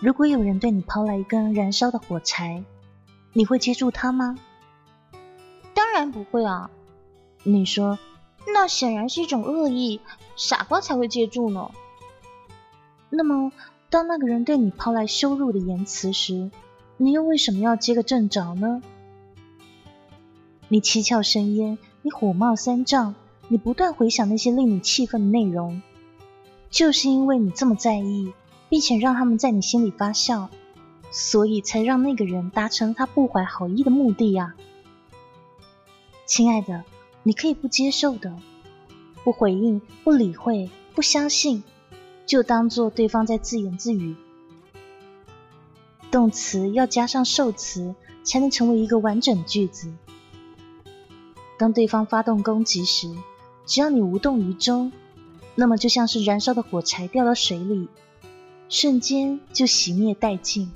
如果有人对你抛来一根燃烧的火柴，你会接住它吗？当然不会啊！你说，那显然是一种恶意，傻瓜才会接住呢。那么，当那个人对你抛来羞辱的言辞时，你又为什么要接个正着呢？你七窍生烟，你火冒三丈，你不断回想那些令你气愤的内容，就是因为你这么在意。并且让他们在你心里发酵，所以才让那个人达成他不怀好意的目的呀。亲爱的，你可以不接受的，不回应，不理会，不相信，就当做对方在自言自语。动词要加上受词，才能成为一个完整句子。当对方发动攻击时，只要你无动于衷，那么就像是燃烧的火柴掉到水里。瞬间就熄灭殆尽。